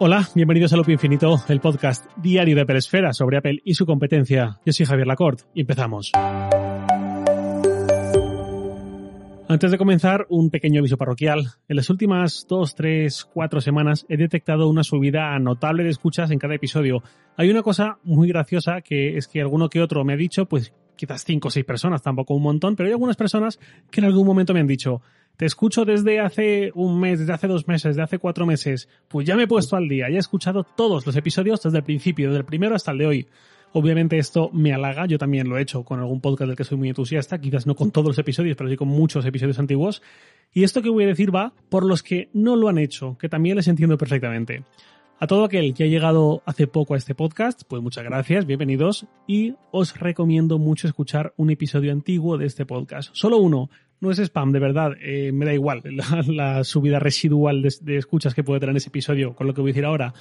Hola, bienvenidos a Loop Infinito, el podcast diario de Apple sobre Apple y su competencia. Yo soy Javier Lacorte y empezamos. Antes de comenzar, un pequeño aviso parroquial. En las últimas dos, tres, cuatro semanas he detectado una subida notable de escuchas en cada episodio. Hay una cosa muy graciosa que es que alguno que otro me ha dicho, pues quizás cinco o seis personas, tampoco un montón, pero hay algunas personas que en algún momento me han dicho, te escucho desde hace un mes, desde hace dos meses, desde hace cuatro meses, pues ya me he puesto al día, ya he escuchado todos los episodios desde el principio, desde el primero hasta el de hoy. Obviamente esto me halaga, yo también lo he hecho con algún podcast del que soy muy entusiasta, quizás no con todos los episodios, pero sí con muchos episodios antiguos. Y esto que voy a decir va por los que no lo han hecho, que también les entiendo perfectamente. A todo aquel que ha llegado hace poco a este podcast, pues muchas gracias, bienvenidos y os recomiendo mucho escuchar un episodio antiguo de este podcast. Solo uno, no es spam, de verdad, eh, me da igual la, subida residual de, escuchas que puede tener ese episodio con lo que voy a decir ahora.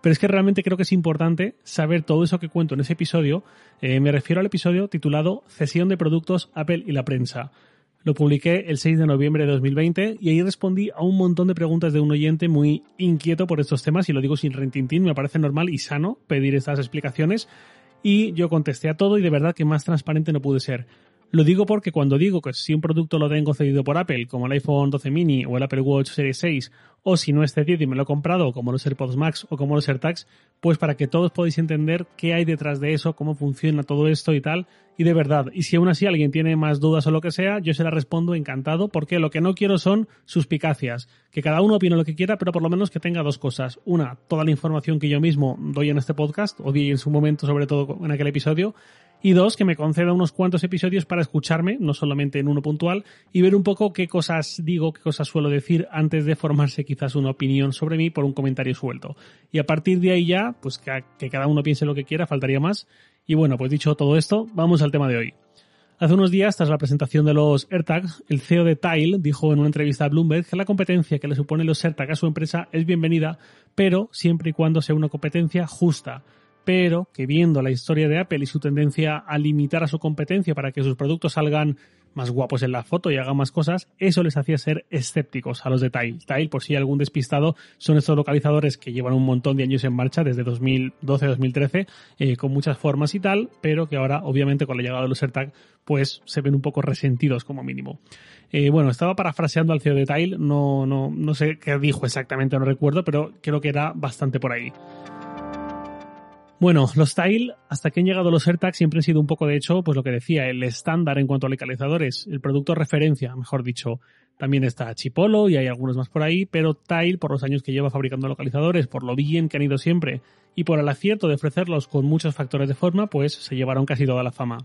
Pero es que realmente creo que es importante saber todo eso que cuento en ese episodio. Eh, me refiero al episodio titulado Cesión de productos Apple y la prensa. Lo publiqué el 6 de noviembre de 2020 y ahí respondí a un montón de preguntas de un oyente muy inquieto por estos temas y lo digo sin rentintín, me parece normal y sano pedir estas explicaciones y yo contesté a todo y de verdad que más transparente no pude ser. Lo digo porque cuando digo que si un producto lo tengo cedido por Apple, como el iPhone 12 mini o el Apple Watch Series 6, o si no es cedido y me lo he comprado, como los AirPods Max o como los AirTags, pues para que todos podáis entender qué hay detrás de eso, cómo funciona todo esto y tal. Y de verdad, y si aún así alguien tiene más dudas o lo que sea, yo se la respondo encantado, porque lo que no quiero son suspicacias. Que cada uno opine lo que quiera, pero por lo menos que tenga dos cosas. Una, toda la información que yo mismo doy en este podcast, o di en su momento, sobre todo en aquel episodio, y dos, que me conceda unos cuantos episodios para escucharme, no solamente en uno puntual, y ver un poco qué cosas digo, qué cosas suelo decir antes de formarse quizás una opinión sobre mí por un comentario suelto. Y a partir de ahí ya, pues que, cada uno piense lo que quiera, faltaría más. Y bueno, pues dicho todo esto, vamos al tema de hoy. Hace unos días, tras la presentación de los AirTags, el CEO de Tile dijo en una entrevista a Bloomberg que la competencia que le supone los AirTags a su empresa es bienvenida, pero siempre y cuando sea una competencia justa pero que viendo la historia de Apple y su tendencia a limitar a su competencia para que sus productos salgan más guapos en la foto y hagan más cosas, eso les hacía ser escépticos a los de Tile. Tile, por si hay algún despistado, son estos localizadores que llevan un montón de años en marcha, desde 2012-2013, eh, con muchas formas y tal, pero que ahora, obviamente, con la llegada de los AirTag, pues se ven un poco resentidos como mínimo. Eh, bueno, estaba parafraseando al CEO de Tile, no, no, no sé qué dijo exactamente, no recuerdo, pero creo que era bastante por ahí. Bueno, los Tile, hasta que han llegado los AirTags, siempre han sido un poco, de hecho, pues lo que decía, el estándar en cuanto a localizadores, el producto referencia, mejor dicho. También está Chipolo y hay algunos más por ahí, pero Tile, por los años que lleva fabricando localizadores, por lo bien que han ido siempre y por el acierto de ofrecerlos con muchos factores de forma, pues se llevaron casi toda la fama.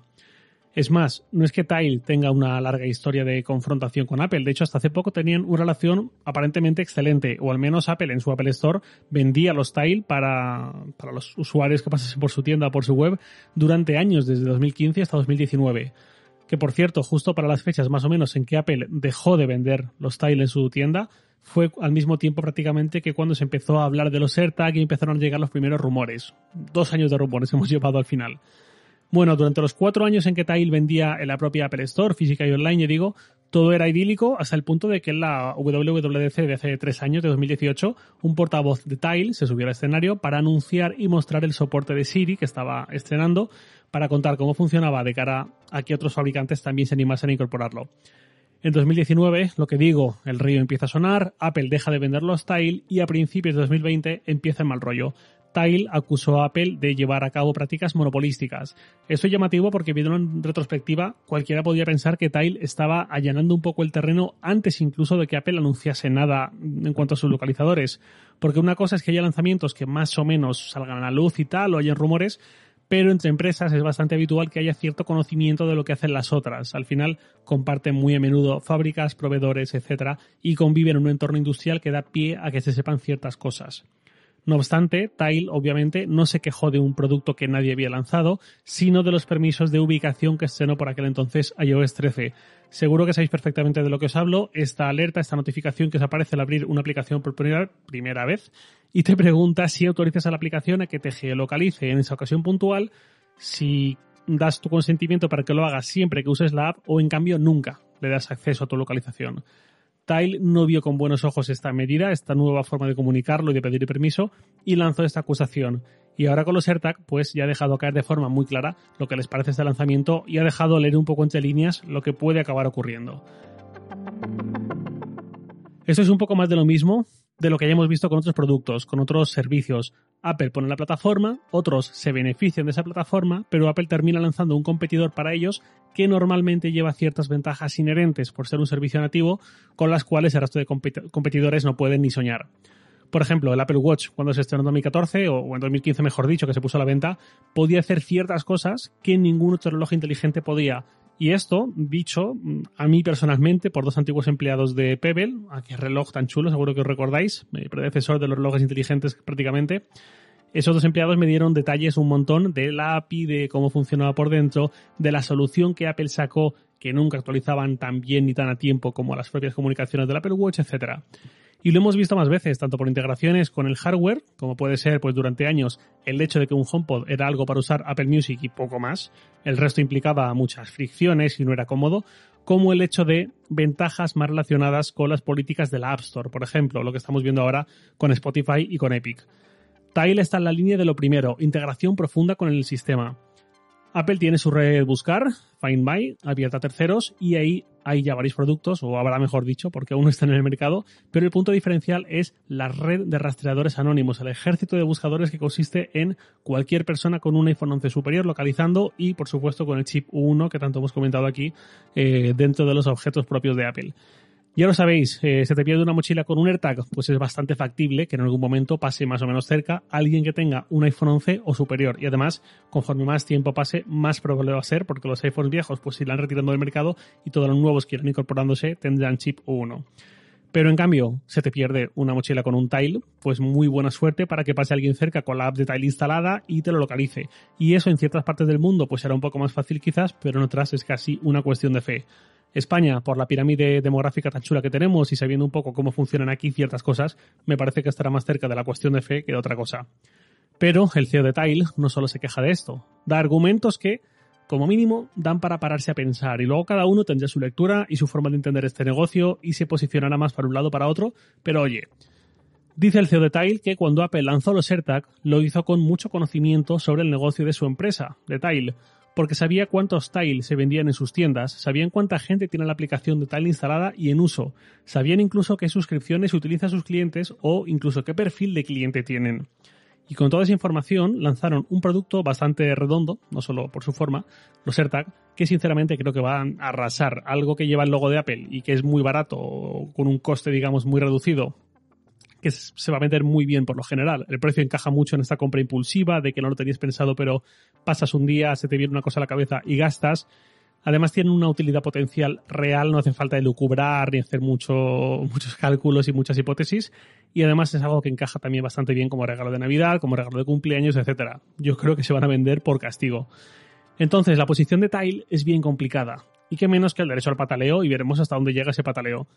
Es más, no es que Tile tenga una larga historia de confrontación con Apple, de hecho hasta hace poco tenían una relación aparentemente excelente, o al menos Apple en su Apple Store vendía los Tile para, para los usuarios que pasasen por su tienda por su web durante años, desde 2015 hasta 2019 que por cierto, justo para las fechas más o menos en que Apple dejó de vender los Tile en su tienda, fue al mismo tiempo prácticamente que cuando se empezó a hablar de los AirTag y empezaron a llegar los primeros rumores. Dos años de rumores hemos llevado al final. Bueno, durante los cuatro años en que Tile vendía en la propia Apple Store, física y online, yo digo, todo era idílico hasta el punto de que en la WWDC de hace tres años, de 2018, un portavoz de Tile se subió al escenario para anunciar y mostrar el soporte de Siri que estaba estrenando para contar cómo funcionaba de cara a que otros fabricantes también se animasen a incorporarlo. En 2019, lo que digo, el río empieza a sonar, Apple deja de vender los Tile y a principios de 2020 empieza el mal rollo. Tile acusó a Apple de llevar a cabo prácticas monopolísticas. Esto es llamativo porque viendo en retrospectiva, cualquiera podría pensar que Tile estaba allanando un poco el terreno antes incluso de que Apple anunciase nada en cuanto a sus localizadores. Porque una cosa es que haya lanzamientos que más o menos salgan a la luz y tal, o hayan rumores, pero entre empresas es bastante habitual que haya cierto conocimiento de lo que hacen las otras. Al final comparten muy a menudo fábricas, proveedores, etcétera, y conviven en un entorno industrial que da pie a que se sepan ciertas cosas. No obstante, Tile obviamente no se quejó de un producto que nadie había lanzado, sino de los permisos de ubicación que estrenó por aquel entonces iOS 13. Seguro que sabéis perfectamente de lo que os hablo. Esta alerta, esta notificación que os aparece al abrir una aplicación por primera, vez y te pregunta si autorizas a la aplicación a que te geolocalice en esa ocasión puntual, si das tu consentimiento para que lo haga siempre que uses la app o en cambio nunca le das acceso a tu localización. Tile no vio con buenos ojos esta medida, esta nueva forma de comunicarlo y de pedir permiso, y lanzó esta acusación. Y ahora con los AirTag, pues ya ha dejado caer de forma muy clara lo que les parece este lanzamiento y ha dejado leer un poco entre líneas lo que puede acabar ocurriendo. Esto es un poco más de lo mismo de lo que ya hemos visto con otros productos, con otros servicios. Apple pone la plataforma, otros se benefician de esa plataforma, pero Apple termina lanzando un competidor para ellos que normalmente lleva ciertas ventajas inherentes por ser un servicio nativo con las cuales el resto de competidores no pueden ni soñar. Por ejemplo, el Apple Watch, cuando se estrenó en 2014, o en 2015 mejor dicho, que se puso a la venta, podía hacer ciertas cosas que ningún otro reloj inteligente podía. Y esto, dicho a mí personalmente por dos antiguos empleados de Pebble, aquí reloj tan chulo, seguro que os recordáis, mi predecesor de los relojes inteligentes prácticamente, esos dos empleados me dieron detalles un montón de la API, de cómo funcionaba por dentro, de la solución que Apple sacó que nunca actualizaban tan bien ni tan a tiempo como las propias comunicaciones del Apple Watch, etcétera. Y lo hemos visto más veces, tanto por integraciones con el hardware, como puede ser pues durante años el hecho de que un HomePod era algo para usar Apple Music y poco más, el resto implicaba muchas fricciones y no era cómodo, como el hecho de ventajas más relacionadas con las políticas de la App Store, por ejemplo, lo que estamos viendo ahora con Spotify y con Epic. Tile está en la línea de lo primero, integración profunda con el sistema. Apple tiene su red Buscar, Find My, abierta a terceros, y ahí hay ya varios productos, o habrá mejor dicho, porque aún no están en el mercado, pero el punto diferencial es la red de rastreadores anónimos, el ejército de buscadores que consiste en cualquier persona con un iPhone 11 superior localizando y, por supuesto, con el chip 1 que tanto hemos comentado aquí eh, dentro de los objetos propios de Apple. Ya lo sabéis, eh, se te pierde una mochila con un AirTag, pues es bastante factible que en algún momento pase más o menos cerca alguien que tenga un iPhone 11 o superior. Y además, conforme más tiempo pase, más probable va a ser, porque los iPhones viejos pues irán retirando del mercado y todos los nuevos que irán incorporándose tendrán chip 1. Pero en cambio, se te pierde una mochila con un Tile, pues muy buena suerte para que pase alguien cerca con la app de Tile instalada y te lo localice. Y eso en ciertas partes del mundo pues será un poco más fácil quizás, pero en otras es casi una cuestión de fe. España, por la pirámide demográfica tan chula que tenemos y sabiendo un poco cómo funcionan aquí ciertas cosas, me parece que estará más cerca de la cuestión de fe que de otra cosa. Pero el CEO de Tile no solo se queja de esto, da argumentos que, como mínimo, dan para pararse a pensar y luego cada uno tendrá su lectura y su forma de entender este negocio y se posicionará más para un lado o para otro, pero oye, Dice el CEO de Tile que cuando Apple lanzó los AirTag lo hizo con mucho conocimiento sobre el negocio de su empresa, de Tile, porque sabía cuántos Tile se vendían en sus tiendas, sabían cuánta gente tiene la aplicación de Tile instalada y en uso, sabían incluso qué suscripciones utilizan sus clientes o incluso qué perfil de cliente tienen. Y con toda esa información lanzaron un producto bastante redondo, no solo por su forma, los AirTag, que sinceramente creo que van a arrasar. Algo que lleva el logo de Apple y que es muy barato, con un coste, digamos, muy reducido, que se va a vender muy bien por lo general. El precio encaja mucho en esta compra impulsiva, de que no lo tenías pensado, pero pasas un día, se te viene una cosa a la cabeza y gastas. Además tiene una utilidad potencial real, no hace falta elucubrar ni hacer mucho, muchos cálculos y muchas hipótesis. Y además es algo que encaja también bastante bien como regalo de Navidad, como regalo de cumpleaños, etc. Yo creo que se van a vender por castigo. Entonces, la posición de Tile es bien complicada. Y qué menos que el derecho al pataleo y veremos hasta dónde llega ese pataleo.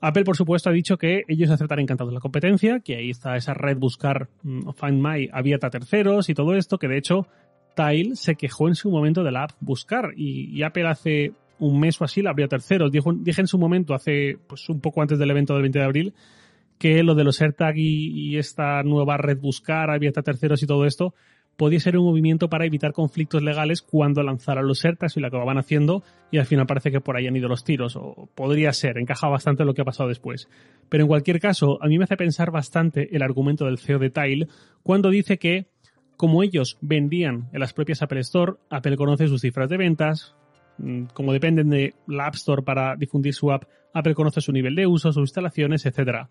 Apple, por supuesto, ha dicho que ellos aceptan encantados la competencia, que ahí está esa red buscar mm, Find My abierta a terceros y todo esto, que de hecho Tile se quejó en su momento de la app Buscar y, Apple hace un mes o así la abrió a terceros. Dijo, dije en su momento, hace pues un poco antes del evento del 20 de abril, que lo de los AirTag y, y esta nueva red Buscar abierta a terceros y todo esto podía ser un movimiento para evitar conflictos legales cuando lanzaran los ERTAs y lo acababan haciendo y al final parece que por ahí han ido los tiros o podría ser, encaja bastante lo que ha pasado después. Pero en cualquier caso, a mí me hace pensar bastante el argumento del CEO de Tile cuando dice que como ellos vendían en las propias Apple Store, Apple conoce sus cifras de ventas, mm, como dependen de la App Store para difundir su app, Apple conoce su nivel de uso, sus instalaciones, etcétera.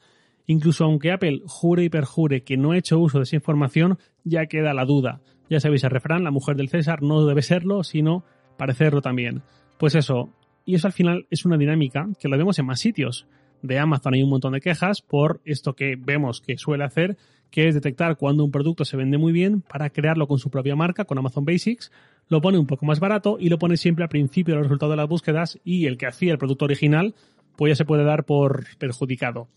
Incluso aunque Apple jure y perjure que no ha hecho uso de esa información, ya queda la duda. Ya sabéis el refrán, la mujer del César no debe serlo, sino parecerlo también. Pues eso, y eso al final es una dinámica que la vemos en más sitios. De Amazon hay un montón de quejas por esto que vemos que suele hacer, que es detectar cuando un producto se vende muy bien para crearlo con su propia marca, con Amazon Basics, lo pone un poco más barato y lo pone siempre al principio de los resultados de las búsquedas y el que hacía el producto original, pues ya se puede dar por perjudicado.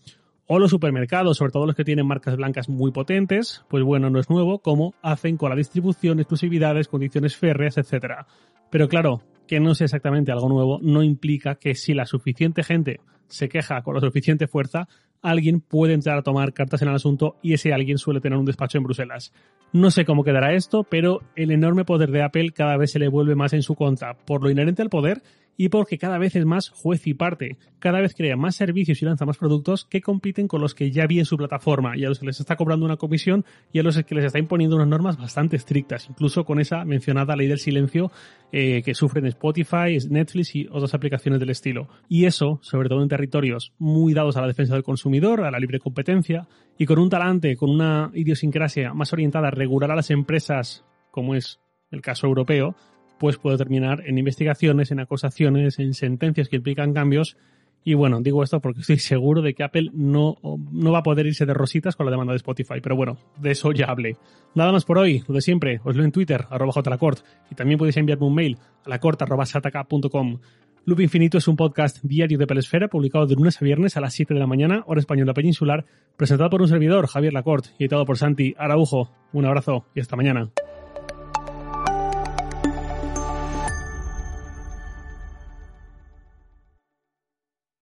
O los supermercados, sobre todo los que tienen marcas blancas muy potentes, pues bueno, no es nuevo, como hacen con la distribución, exclusividades, condiciones férreas, etc. Pero claro, que no sea exactamente algo nuevo, no implica que si la suficiente gente se queja con la suficiente fuerza, alguien puede entrar a tomar cartas en el asunto y ese alguien suele tener un despacho en Bruselas. No sé cómo quedará esto, pero el enorme poder de Apple cada vez se le vuelve más en su contra, por lo inherente al poder y porque cada vez es más juez y parte. Cada vez crea más servicios y lanza más productos que compiten con los que ya vi en su plataforma y a los que les está cobrando una comisión y a los que les está imponiendo unas normas bastante estrictas, incluso con esa mencionada ley del silencio eh, que sufren Spotify, Netflix y otras aplicaciones del estilo. Y eso, sobre todo en territorios muy dados a la defensa del consumidor, a la libre competencia y con un talante, con una idiosincrasia más orientada a regular a las empresas, como es el caso europeo, pues puede terminar en investigaciones, en acusaciones, en sentencias que implican cambios. Y bueno, digo esto porque estoy seguro de que Apple no, no va a poder irse de rositas con la demanda de Spotify. Pero bueno, de eso ya hablé. Nada más por hoy, lo de siempre. Os leo en Twitter, arroba jlacort. Y también podéis enviarme un mail a lacort.sataka.com. Loop Infinito es un podcast diario de Pelesfera publicado de lunes a viernes a las 7 de la mañana, hora española peninsular, presentado por un servidor, Javier Lacorte, y editado por Santi Araujo. Un abrazo y hasta mañana.